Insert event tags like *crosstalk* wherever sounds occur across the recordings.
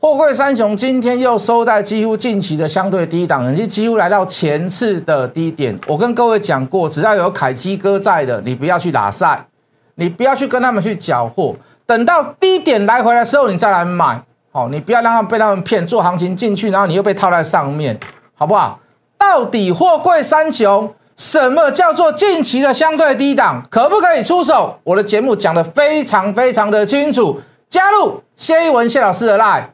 货柜三雄今天又收在几乎近期的相对低档，已经几乎来到前次的低点。我跟各位讲过，只要有凯基哥在的，你不要去打赛，你不要去跟他们去缴货，等到低点来回来的时候，你再来买。好，你不要让他们被他们骗，做行情进去，然后你又被套在上面，好不好？到底货柜三雄什么叫做近期的相对低档，可不可以出手？我的节目讲的非常非常的清楚，加入谢一文谢老师的 line。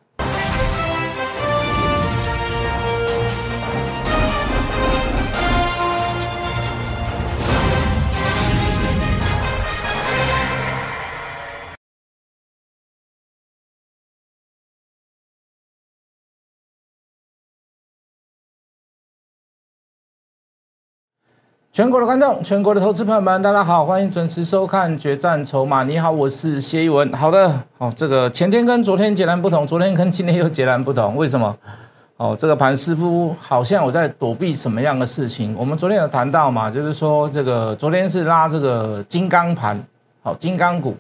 全国的观众，全国的投资朋友们，大家好，欢迎准时收看《决战筹码》。你好，我是谢一文。好的，好，这个前天跟昨天截然不同，昨天跟今天又截然不同，为什么？哦，这个盘似乎好像我在躲避什么样的事情？我们昨天有谈到嘛，就是说这个昨天是拉这个金刚盘，好，金刚股，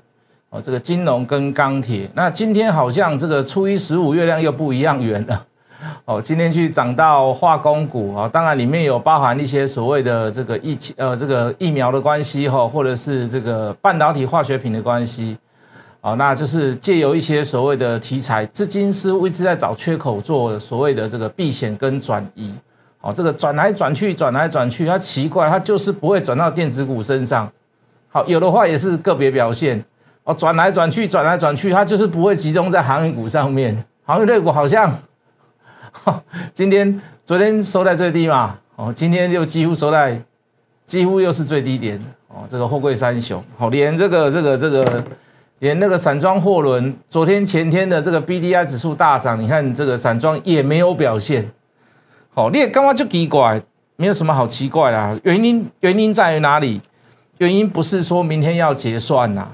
哦，这个金融跟钢铁。那今天好像这个初一十五月亮又不一样圆了。哦，今天去涨到化工股啊，当然里面有包含一些所谓的这个疫情呃这个疫苗的关系哈，或者是这个半导体化学品的关系，哦，那就是借由一些所谓的题材，资金是一直在找缺口做所谓的这个避险跟转移，哦，这个转来转去转来转去，它奇怪，它就是不会转到电子股身上，好，有的话也是个别表现，哦，转来转去转来转去，它就是不会集中在航运股上面，航运类股好像。*laughs* 今天、昨天收在最低嘛，哦，今天又几乎收在，几乎又是最低点哦。这个货柜三雄，好，连这个、这个、这个，连那个散装货轮，昨天、前天的这个 B D I 指数大涨，你看这个散装也没有表现。好，你也干嘛就奇怪？没有什么好奇怪啦。原因原因在于哪里？原因不是说明天要结算呐。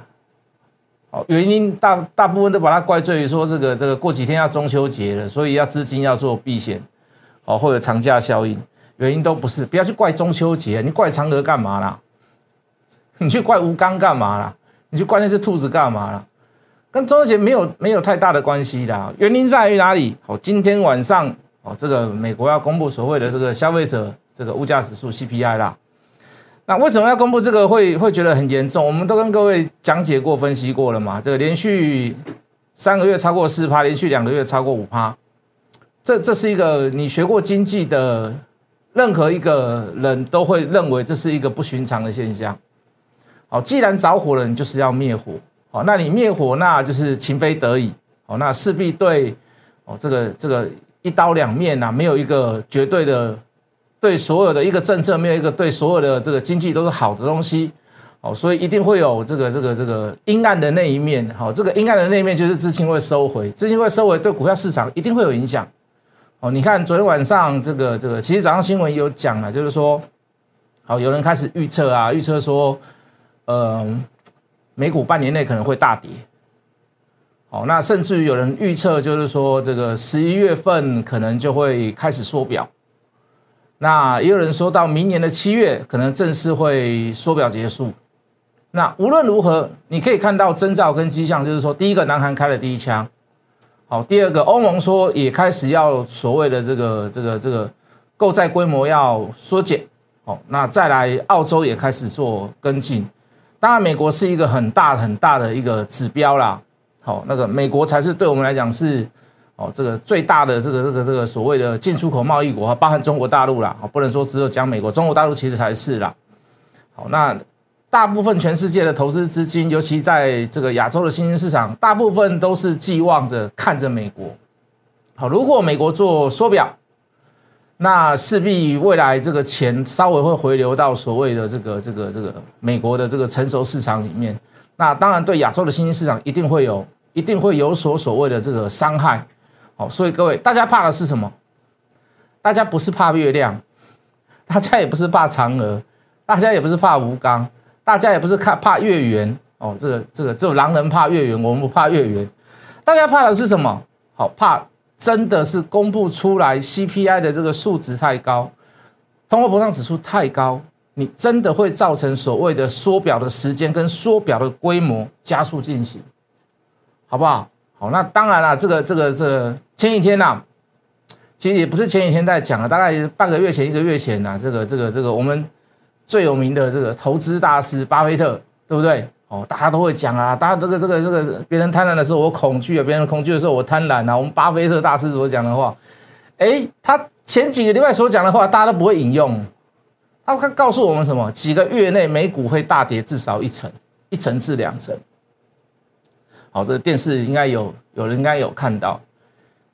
哦，原因大大部分都把它怪罪于说这个这个过几天要中秋节了，所以要资金要做避险，哦或者长假效应，原因都不是，不要去怪中秋节，你怪嫦娥干嘛啦？*laughs* 你去怪吴刚干嘛啦？你去怪那只兔子干嘛啦？跟中秋节没有没有太大的关系的，原因在于哪里？哦，今天晚上哦，这个美国要公布所谓的这个消费者这个物价指数 CPI 啦。那为什么要公布这个会会觉得很严重？我们都跟各位讲解过、分析过了嘛。这个连续三个月超过四趴，连续两个月超过五趴，这这是一个你学过经济的任何一个人都会认为这是一个不寻常的现象。好，既然着火了，你就是要灭火。好，那你灭火，那就是情非得已。好，那势必对哦，这个这个一刀两面呐，没有一个绝对的。对所有的一个政策，没有一个对所有的这个经济都是好的东西，哦，所以一定会有这个这个这个阴暗的那一面，好，这个阴暗的那一面就是资金会收回，资金会收回，对股票市场一定会有影响，哦，你看昨天晚上这个这个，其实早上新闻有讲了，就是说，好，有人开始预测啊，预测说，嗯，美股半年内可能会大跌，哦，那甚至于有人预测就是说，这个十一月份可能就会开始缩表。那也有人说到明年的七月可能正式会缩表结束。那无论如何，你可以看到征兆跟迹象，就是说，第一个，南韩开了第一枪，好，第二个，欧盟说也开始要所谓的这个这个这个购债规模要缩减，好，那再来澳洲也开始做跟进。当然，美国是一个很大很大的一个指标啦，好，那个美国才是对我们来讲是。哦，这个最大的这个这个这个所谓的进出口贸易国，包含中国大陆啦，不能说只有讲美国，中国大陆其实才是啦。好，那大部分全世界的投资资金，尤其在这个亚洲的新兴市场，大部分都是寄望着看着美国。好，如果美国做缩表，那势必未来这个钱稍微会回流到所谓的这个这个这个美国的这个成熟市场里面。那当然对亚洲的新兴市场一定会有，一定会有所所谓的这个伤害。所以各位，大家怕的是什么？大家不是怕月亮，大家也不是怕嫦娥，大家也不是怕吴刚，大家也不是看怕月圆。哦，这个这个只有狼人怕月圆，我们不怕月圆。大家怕的是什么？好，怕真的是公布出来 CPI 的这个数值太高，通货膨胀指数太高，你真的会造成所谓的缩表的时间跟缩表的规模加速进行，好不好？好，那当然了，这个这个这个前几天呐，其实也不是前几天在讲了，大概半个月前、一个月前呐，这个这个这个我们最有名的这个投资大师巴菲特，对不对？哦，大家都会讲啊，大家这个这个这个别人贪婪的时候我恐惧啊，别人恐惧的时候我贪婪啊。我们巴菲特大师所讲的话，哎，他前几个礼拜所讲的话，大家都不会引用。他他告诉我们什么？几个月内美股会大跌至少一成，一成至两成。好，这个电视应该有有人应该有看到。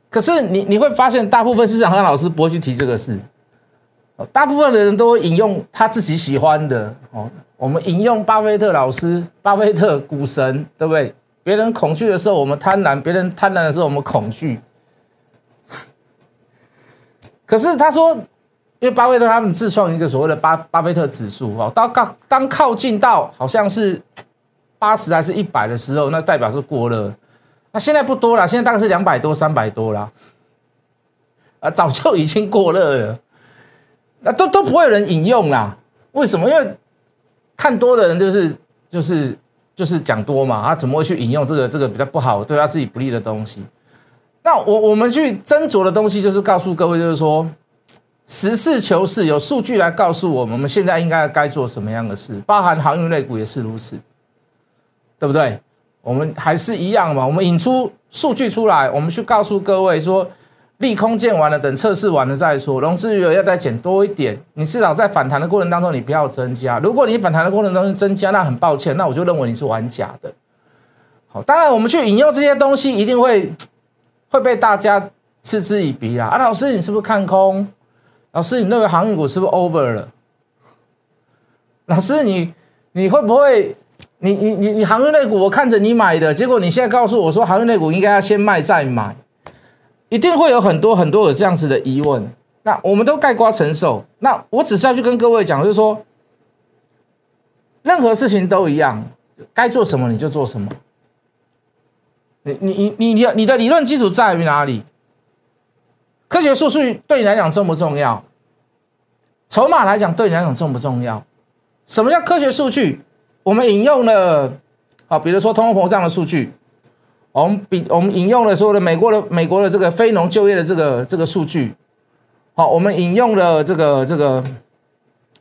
可是你你会发现，大部分市场上老师不会去提这个事。大部分的人都会引用他自己喜欢的哦。我们引用巴菲特老师，巴菲特股神，对不对？别人恐惧的时候，我们贪婪；别人贪婪的时候，我们恐惧。可是他说，因为巴菲特他们自创一个所谓的巴巴菲特指数哦，当靠当靠近到好像是八十还是一百的时候，那代表是过热。那现在不多了，现在大概是两百多、三百多了，啊，早就已经过热了。那都都不会有人引用啦，为什么？因为看多的人就是就是就是讲多嘛，他怎么会去引用这个这个比较不好、对他自己不利的东西？那我我们去斟酌的东西，就是告诉各位，就是说实事求是，有数据来告诉我们，我们现在应该该做什么样的事，包含航运类股也是如此，对不对？我们还是一样嘛，我们引出数据出来，我们去告诉各位说。利空见完了，等测试完了再说。融资余额要再减多一点，你至少在反弹的过程当中，你不要增加。如果你反弹的过程当中增加，那很抱歉，那我就认为你是玩假的。好，当然我们去引用这些东西，一定会 *coughs* 会被大家嗤之以鼻啊！啊，老师你是不是看空？老师你认为航运股是不是 over 了？老师你你会不会？你你你你航运类股我看着你买的，结果你现在告诉我说航运类股应该要先卖再买。一定会有很多很多有这样子的疑问，那我们都盖瓜承受。那我只是要去跟各位讲，就是说，任何事情都一样，该做什么你就做什么。你你你你你你的理论基础在于哪里？科学数据对你来讲重不重要？筹码来讲对你来讲重不重要？什么叫科学数据？我们引用了啊，比如说通货膨胀的数据。我们比我们引用了所有的美国的美国的这个非农就业的这个这个数据，好，我们引用了这个这个，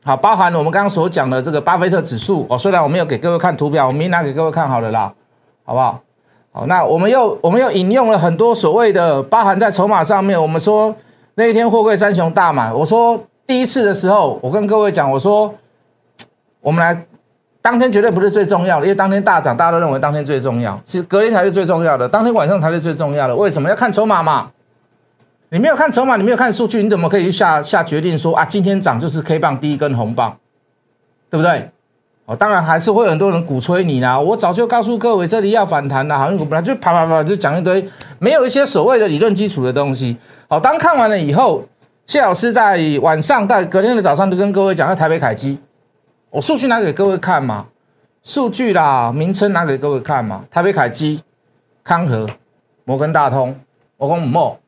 好，包含我们刚刚所讲的这个巴菲特指数哦。虽然我没有给各位看图表，我明拿给各位看好了啦，好不好？好，那我们又我们又引用了很多所谓的包含在筹码上面。我们说那一天货柜三雄大买，我说第一次的时候，我跟各位讲，我说我们来。当天绝对不是最重要的，因为当天大涨，大家都认为当天最重要。其实隔天才是最重要的，当天晚上才是最重要的。为什么要看筹码嘛？你没有看筹码，你没有看数据，你怎么可以下下决定说啊，今天涨就是 K 棒第一根红棒，对不对？哦，当然还是会有很多人鼓吹你啦。我早就告诉各位，这里要反弹的，好像股本来就啪啪啪就讲一堆，没有一些所谓的理论基础的东西。好，当看完了以后，谢老师在晚上在隔天的早上就跟各位讲，在台北凯基。我数据拿给各位看嘛，数据啦，名称拿给各位看嘛。台北凯基、康和、摩根大通、摩根莫，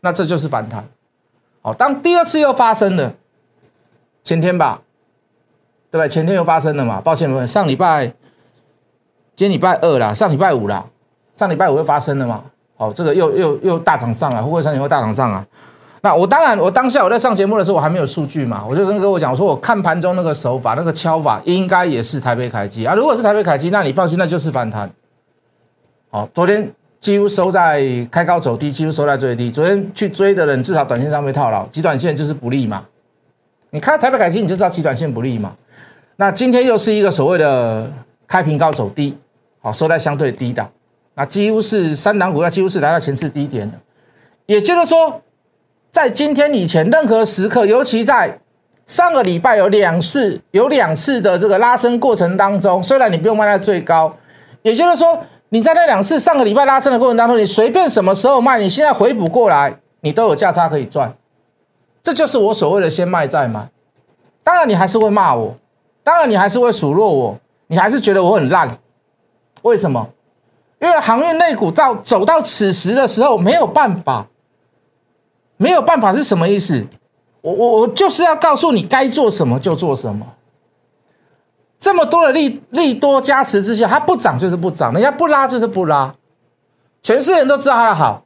那这就是反弹。好，当第二次又发生了，前天吧，对吧？前天又发生了嘛？抱歉，上礼拜，今天礼拜二啦，上礼拜五啦，上礼拜五又发生了嘛？好，这个又又又大涨上啊，会不会三点会大涨上啊？我当然，我当下我在上节目的时候，我还没有数据嘛，我就跟各位讲，我说我看盘中那个手法、那个敲法，应该也是台北凯基啊。如果是台北凯基，那你放心，那就是反弹。好，昨天几乎收在开高走低，几乎收在最低。昨天去追的人，至少短线上被套牢，极短线就是不利嘛。你看台北凯基，你就知道极短线不利嘛。那今天又是一个所谓的开平高走低，好，收在相对低档，那几乎是三档股票几乎是来到前次低点的，也就是说。在今天以前任何时刻，尤其在上个礼拜有两次有两次的这个拉升过程当中，虽然你不用卖在最高，也就是说你在那两次上个礼拜拉升的过程当中，你随便什么时候卖，你现在回补过来，你都有价差可以赚。这就是我所谓的先卖再买。当然你还是会骂我，当然你还是会数落我，你还是觉得我很烂。为什么？因为航运类股到走到此时的时候没有办法。没有办法是什么意思？我我我就是要告诉你，该做什么就做什么。这么多的利利多加持之下，它不涨就是不涨，人家不拉就是不拉。全世界人都知道它的好，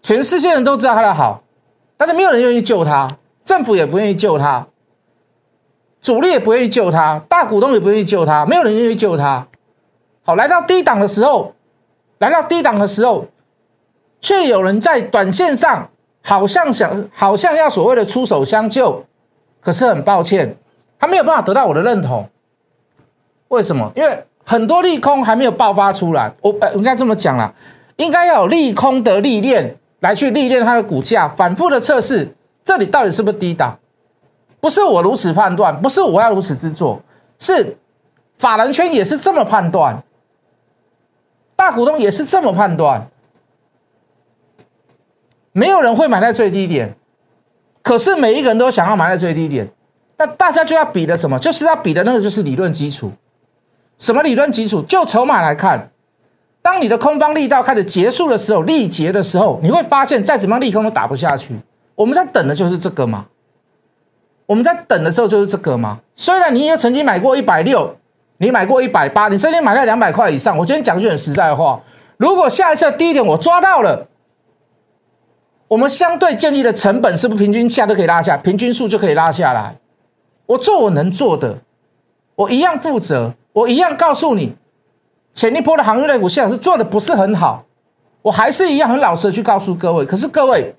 全世界人都知道它的好，但是没有人愿意救它，政府也不愿意救它，主力也不愿意救它，大股东也不愿意救它，没有人愿意救它。好，来到低档的时候，来到低档的时候，却有人在短线上好像想，好像要所谓的出手相救，可是很抱歉，他没有办法得到我的认同。为什么？因为很多利空还没有爆发出来。我应该这么讲啦，应该要有利空的历练来去历练它的股价，反复的测试，这里到底是不是低档？不是我如此判断，不是我要如此之做，是法人圈也是这么判断，大股东也是这么判断。没有人会买在最低点，可是每一个人都想要买在最低点，那大家就要比的什么？就是要比的那个就是理论基础。什么理论基础？就筹码来看，当你的空方力道开始结束的时候，力竭的时候，你会发现再怎么样利空都打不下去。我们在等的就是这个嘛？我们在等的时候就是这个嘛？虽然你也曾经买过一百六，你买过一百八，你甚至买在两百块以上。我今天讲句很实在的话，如果下一次低点我抓到了，我们相对建立的成本是不是平均下都可以拉下，平均数就可以拉下来？我做我能做的，我一样负责。我一样告诉你，前一波的航运类股谢老师做的不是很好，我还是一样很老实的去告诉各位。可是各位，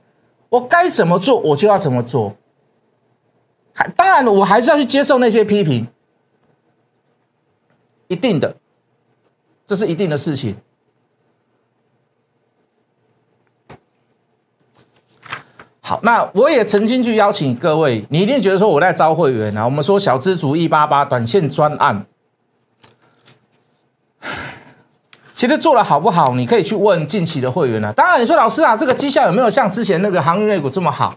我该怎么做我就要怎么做，还当然我还是要去接受那些批评，一定的，这是一定的事情。好，那我也曾经去邀请各位，你一定觉得说我在招会员啊，我们说小资族一八八短线专案。其实做的好不好，你可以去问近期的会员啊。当然，你说老师啊，这个绩效有没有像之前那个航运类股这么好，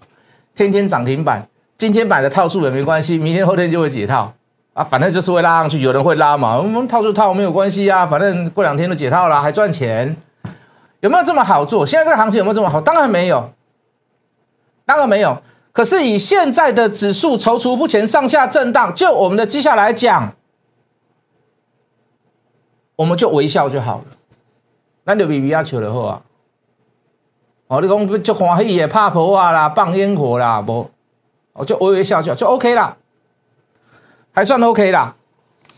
天天涨停板？今天买的套数也没关系，明天后天就会解套啊，反正就是会拉上去，有人会拉嘛，我们套住套没有关系啊，反正过两天就解套了，还赚钱，有没有这么好做？现在这个行情有没有这么好？当然没有，当然没有。可是以现在的指数踌躇不前，上下震荡，就我们的绩效来讲。我们就微笑就好了，那就微微啊笑就好啊。哦，你讲就欢喜也怕婆啊啦，放烟火啦，不，我就微微笑笑就 OK 啦，还算 OK 啦。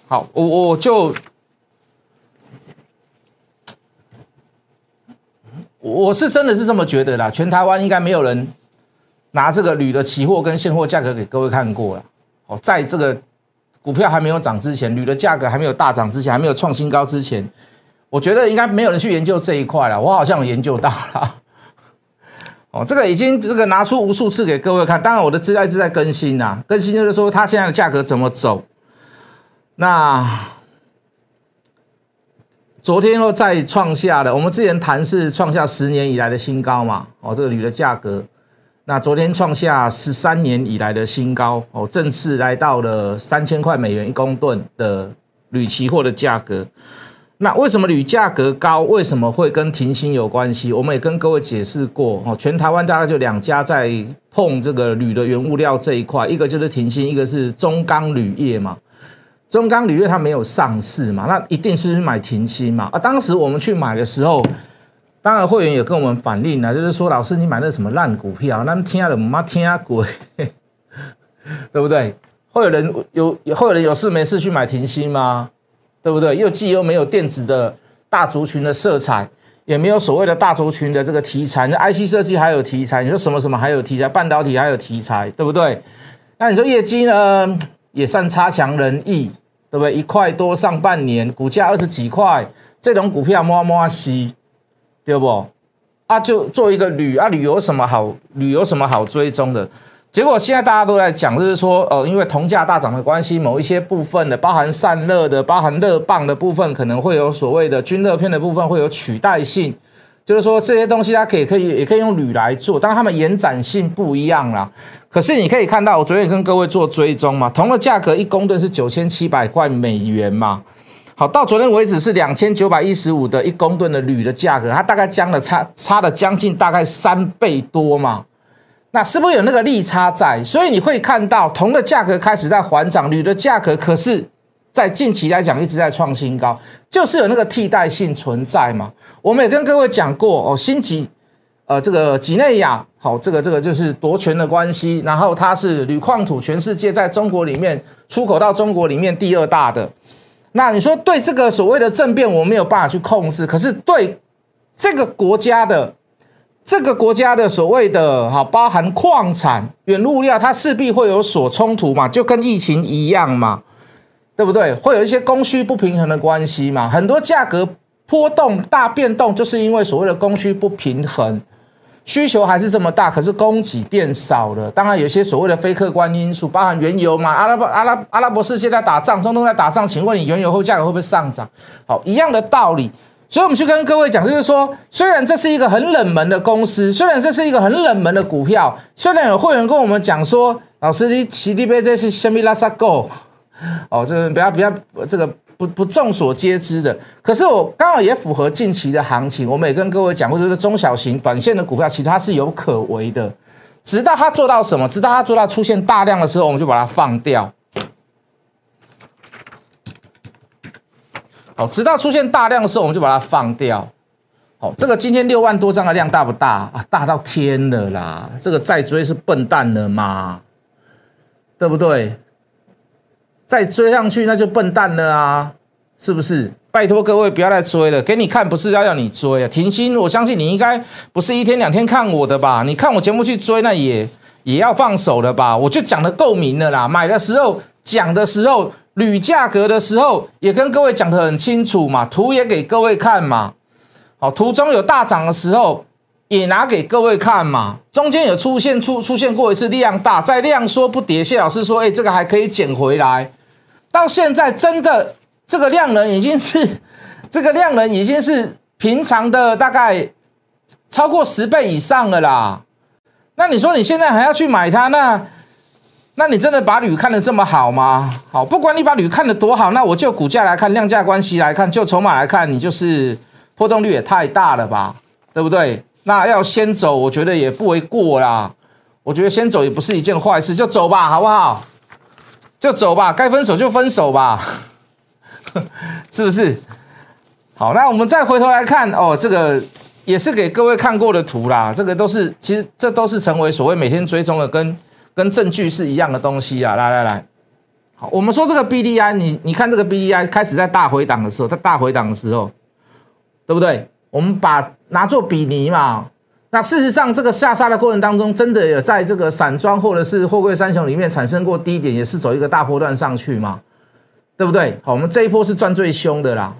好，我我就我是真的是这么觉得啦。全台湾应该没有人拿这个铝的期货跟现货价格给各位看过了。哦，在这个。股票还没有涨之前，铝的价格还没有大涨之前，还没有创新高之前，我觉得应该没有人去研究这一块了。我好像有研究到了，*laughs* 哦，这个已经这个拿出无数次给各位看。当然，我的资料一直在更新呐，更新就是说它现在的价格怎么走。那昨天又再创下了，我们之前谈是创下十年以来的新高嘛？哦，这个铝的价格。那昨天创下十三年以来的新高哦，正式来到了三千块美元一公吨的铝期货的价格。那为什么铝价格高？为什么会跟停薪有关系？我们也跟各位解释过哦，全台湾大概就两家在碰这个铝的原物料这一块，一个就是停薪，一个是中钢铝业嘛。中钢铝业它没有上市嘛，那一定是买停薪嘛。啊，当时我们去买的时候。当然，会员也跟我们反映了，就是说，老师，你买那什么烂股票，那听了妈听鬼，*laughs* 对不对？会有人有，会有人有事没事去买停薪吗？对不对？又既又没有电子的大族群的色彩，也没有所谓的大族群的这个题材，那 IC 设计还有题材，你说什么什么还有题材，半导体还有题材，对不对？那你说业绩呢，也算差强人意，对不对？一块多上半年，股价二十几块，这种股票摸摸西。对不？啊，就做一个铝啊，铝有什么好？铝有什么好追踪的？结果现在大家都在讲，就是说，呃，因为铜价大涨的关系，某一些部分的，包含散热的，包含热棒的部分，可能会有所谓的均热片的部分会有取代性，就是说这些东西它可以可以也可以用铝来做，但它们延展性不一样啦。可是你可以看到，我昨天跟各位做追踪嘛，铜的价格一公吨是九千七百块美元嘛。好，到昨天为止是两千九百一十五的一公吨的铝的价格，它大概降了差差了将近大概三倍多嘛，那是不是有那个利差在？所以你会看到铜的价格开始在缓涨，铝的价格可是在近期来讲一直在创新高，就是有那个替代性存在嘛。我们也跟各位讲过哦，新吉呃这个几内亚好，这个这个就是夺权的关系，然后它是铝矿土，全世界在中国里面出口到中国里面第二大的。那你说对这个所谓的政变，我没有办法去控制，可是对这个国家的。这个国家的所谓的哈，包含矿产、原物料，它势必会有所冲突嘛，就跟疫情一样嘛，对不对？会有一些供需不平衡的关系嘛，很多价格波动大变动，就是因为所谓的供需不平衡，需求还是这么大，可是供给变少了。当然，有些所谓的非客观因素，包含原油嘛，阿拉伯阿拉阿拉伯世界在打仗，中东在打仗，请问你原油后价格会不会上涨？好，一样的道理。所以，我们去跟各位讲，就是说，虽然这是一个很冷门的公司，虽然这是一个很冷门的股票，虽然有会员跟我们讲说，老师，你奇力杯这是什么拉萨 Go？哦，这个比较比较这个不不众所皆知的。可是我刚好也符合近期的行情，我们也跟各位讲过，就是中小型短线的股票，其实它是有可为的。直到它做到什么，直到它做到出现大量的时候，我们就把它放掉。好，直到出现大量的时候，我们就把它放掉。好，这个今天六万多张的量大不大啊？大到天了啦！这个再追是笨蛋了吗？对不对？再追上去那就笨蛋了啊！是不是？拜托各位不要再追了，给你看不是要要你追啊！停薪，我相信你应该不是一天两天看我的吧？你看我节目去追，那也也要放手了吧？我就讲的够明了啦，买的时候讲的时候。铝价格的时候也跟各位讲的很清楚嘛，图也给各位看嘛。好，图中有大涨的时候也拿给各位看嘛。中间有出现出出现过一次量大，在量缩不跌，谢老师说，哎，这个还可以捡回来。到现在真的这个量能已经是 *laughs* 这个量能已经是平常的大概超过十倍以上了啦。那你说你现在还要去买它那？那你真的把铝看得这么好吗？好，不管你把铝看得多好，那我就股价来看，量价关系来看，就筹码来看，你就是波动率也太大了吧，对不对？那要先走，我觉得也不为过啦。我觉得先走也不是一件坏事，就走吧，好不好？就走吧，该分手就分手吧，*laughs* 是不是？好，那我们再回头来看哦，这个也是给各位看过的图啦，这个都是其实这都是成为所谓每天追踪的跟。跟证据是一样的东西啊！来来来，好，我们说这个 B D I，你你看这个 B D I 开始在大回档的时候，在大回档的时候，对不对？我们把拿做比拟嘛。那事实上，这个下杀的过程当中，真的有在这个散装或者是货柜三雄里面产生过低点，也是走一个大波段上去嘛，对不对？好，我们这一波是赚最凶的啦。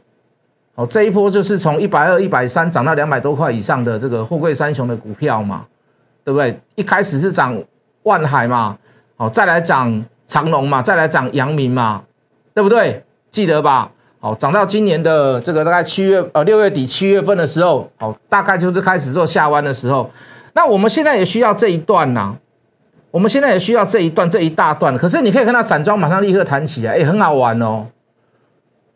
好，这一波就是从一百二、一百三涨到两百多块以上的这个货柜三雄的股票嘛，对不对？一开始是涨。万海嘛，好，再来涨长隆嘛，再来涨阳明嘛，对不对？记得吧？好，涨到今年的这个大概七月呃六月底七月份的时候，好，大概就是开始做下弯的时候。那我们现在也需要这一段呐，我们现在也需要这一段这一大段。可是你可以看到散装马上立刻弹起来，哎，很好玩哦。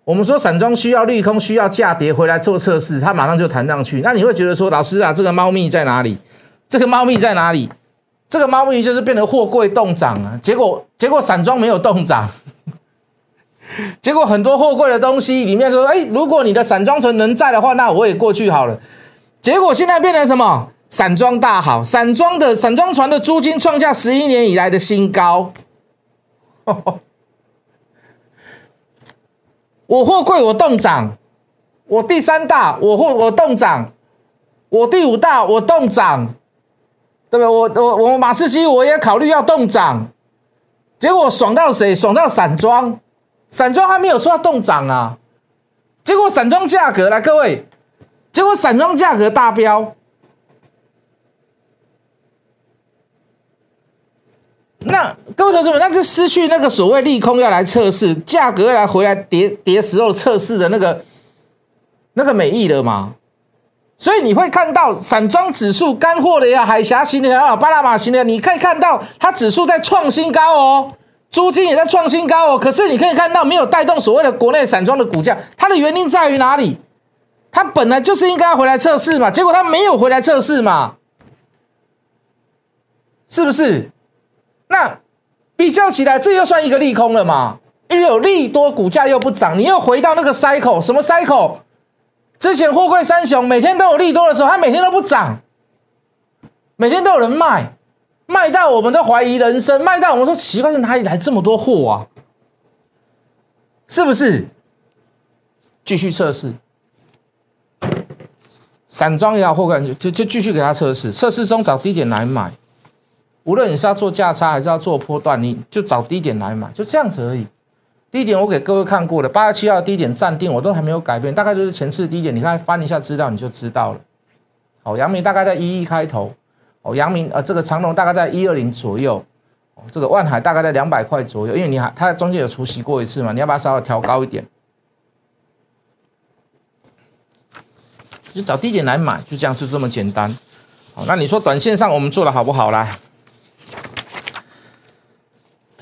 我们说散装需要利空，需要价跌回来做测试，它马上就弹上去。那你会觉得说，老师啊，这个猫咪在哪里？这个猫咪在哪里？这个猫咪就是变成货柜动涨啊，结果结果散装没有动涨，*laughs* 结果很多货柜的东西里面说，哎，如果你的散装船能在的话，那我也过去好了。结果现在变成什么？散装大好，散装的散装船的租金创下十一年以来的新高。*laughs* 我货柜我动涨，我第三大我货我动涨，我第五大我动涨。对不对？我我我马士基我也考虑要动涨，结果爽到谁？爽到散装，散装还没有说要动涨啊。结果散装价格来，各位，结果散装价格大飙。那各位同志们，那就失去那个所谓利空要来测试价格要来回来跌跌时候测试的那个那个美意了吗？所以你会看到散装指数、干货的呀、海峡型的呀、巴拿马型的，你可以看到它指数在创新高哦，租金也在创新高哦。可是你可以看到没有带动所谓的国内散装的股价，它的原因在于哪里？它本来就是应该回来测试嘛，结果它没有回来测试嘛，是不是？那比较起来，这又算一个利空了嘛？因为有利多，股价又不涨，你又回到那个 cycle，什么 cycle？之前货柜三雄每天都有利多的时候，它每天都不涨，每天都有人卖，卖到我们都怀疑人生，卖到我们说奇怪，是哪里来这么多货啊？是不是？继续测试，散装也好，货柜就就继续给他测试，测试中找低点来买。无论你是要做价差还是要做波段，你就找低点来买，就这样子而已。低点我给各位看过了，八月七号低点暂定，我都还没有改变，大概就是前次低点，你看翻一下资料你就知道了。好，阳明大概在一一开头，哦，阳明呃这个长隆大概在一二零左右，哦，这个万海大概在两百块左右，因为你还它中间有除息过一次嘛，你要把它稍微调高一点，就找低点来买，就这样就这么简单。好，那你说短线上我们做的好不好啦？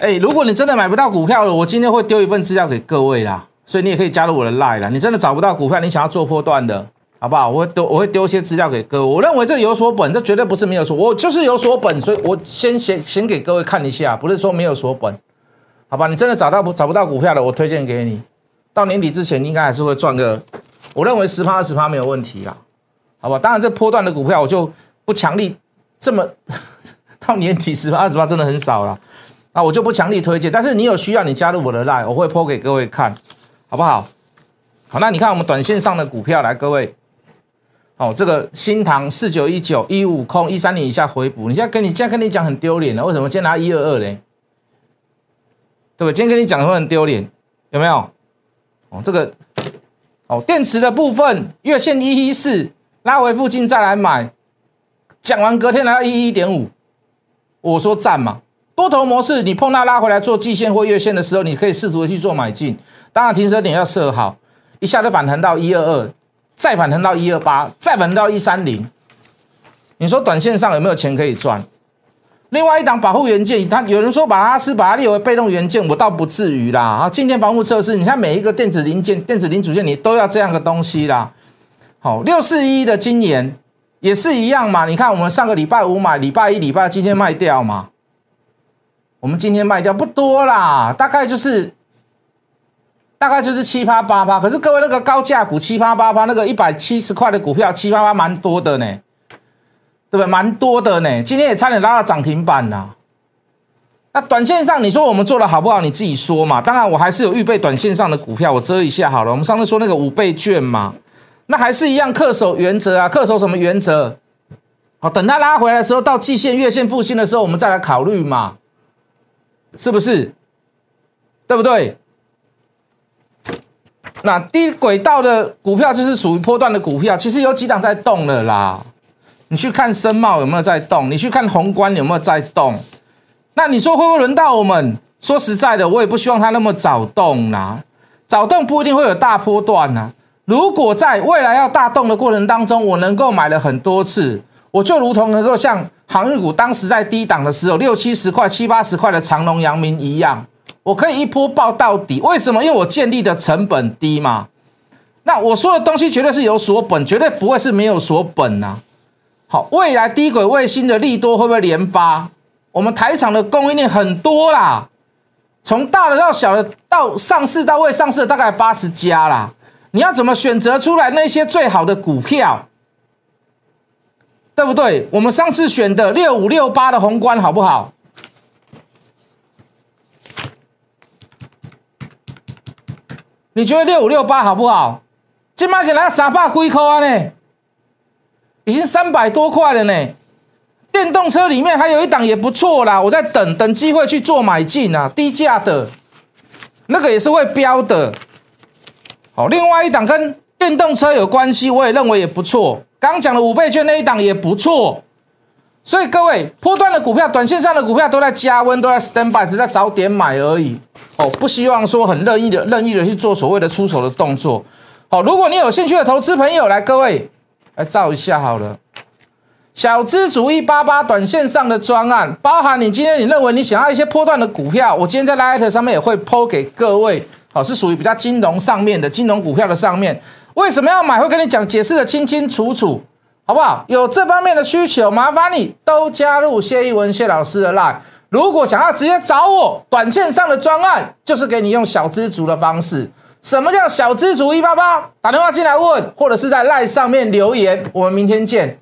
哎，如果你真的买不到股票了，我今天会丢一份资料给各位啦，所以你也可以加入我的 line 啦。你真的找不到股票，你想要做波段的，好不好？我会丢，我会丢一些资料给各位。我认为这有所本，这绝对不是没有所，我就是有所本，所以我先先先给各位看一下，不是说没有所本，好吧？你真的找到不找不到股票了，我推荐给你，到年底之前应该还是会赚个，我认为十趴二十趴没有问题啦，好吧？当然这波段的股票我就不强力这么 *laughs* 到年底十趴二十趴真的很少了。那我就不强力推荐，但是你有需要，你加入我的 line，我会抛给各位看，好不好？好，那你看我们短线上的股票来，各位，哦，这个新塘四九一九一五空一三零以下回补，你现在跟你现在跟你讲很丢脸了，为什么今天拿一二二嘞？对不对？今天跟你讲会很丢脸，有没有？哦，这个，哦，电池的部分月线一一四拉回附近再来买，讲完隔天来到一一点五，我说赞嘛。多头模式，你碰到拉回来做季线或月线的时候，你可以试图去做买进。当然，停车点要设好，一下子反弹到一二二，再反弹到一二八，再反弹到一三零。你说短线上有没有钱可以赚？另外一档保护元件，它有人说把它是把它列为被动元件，我倒不至于啦。啊，静电防护测试，你看每一个电子零件、电子零组件，你都要这样的东西啦。好，六四一的今年也是一样嘛。你看我们上个礼拜五买，礼拜一、礼拜今天卖掉嘛。我们今天卖掉不多啦，大概就是大概就是七八八八。可是各位那个高价股七八八八，那个一百七十块的股票七八八蛮多的呢，对不对？蛮多的呢，今天也差点拉到涨停板啦。那短线上你说我们做的好不好？你自己说嘛。当然我还是有预备短线上的股票，我遮一下好了。我们上次说那个五倍券嘛，那还是一样恪守原则啊，恪守什么原则？好，等它拉回来的时候，到季线、月线复兴的时候，我们再来考虑嘛。是不是？对不对？那低轨道的股票就是属于波段的股票，其实有几档在动了啦。你去看深茂有没有在动？你去看宏观有没有在动？那你说会不会轮到我们？说实在的，我也不希望它那么早动啦。早动不一定会有大波段呐。如果在未来要大动的过程当中，我能够买了很多次，我就如同能够像。航运股当时在低档的时候，六七十块、七八十块的长隆、阳明一样，我可以一波爆到底。为什么？因为我建立的成本低嘛。那我说的东西绝对是有所本，绝对不会是没有所本呐。好，未来低轨卫星的利多会不会连发？我们台厂的供应链很多啦，从大的到小的，到上市到未上市大概八十家啦。你要怎么选择出来那些最好的股票？对不对？我们上次选的六五六八的宏观好不好？你觉得六五六八好不好？今麦给他三百几块啊呢，已经三百多块了呢。电动车里面还有一档也不错啦，我在等等机会去做买进啊，低价的，那个也是会飙的。好，另外一档跟电动车有关系，我也认为也不错。刚讲的五倍券那一档也不错，所以各位波段的股票、短线上的股票都在加温，都在 stand by，只在早点买而已。哦，不希望说很任意的、任意的去做所谓的出手的动作。好，如果你有兴趣的投资朋友，来各位来照一下好了。小资主一八八短线上的专案，包含你今天你认为你想要一些波段的股票，我今天在 Light 上面也会抛给各位。好，是属于比较金融上面的金融股票的上面。为什么要买？会跟你讲解释的清清楚楚，好不好？有这方面的需求，麻烦你都加入谢一文谢老师的 line 如果想要直接找我，短线上的专案就是给你用小资族的方式。什么叫小资族一八八？打电话进来问，或者是在赖上面留言。我们明天见。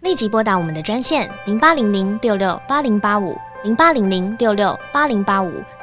立即拨打我们的专线零八零零六六八零八五零八零零六六八零八五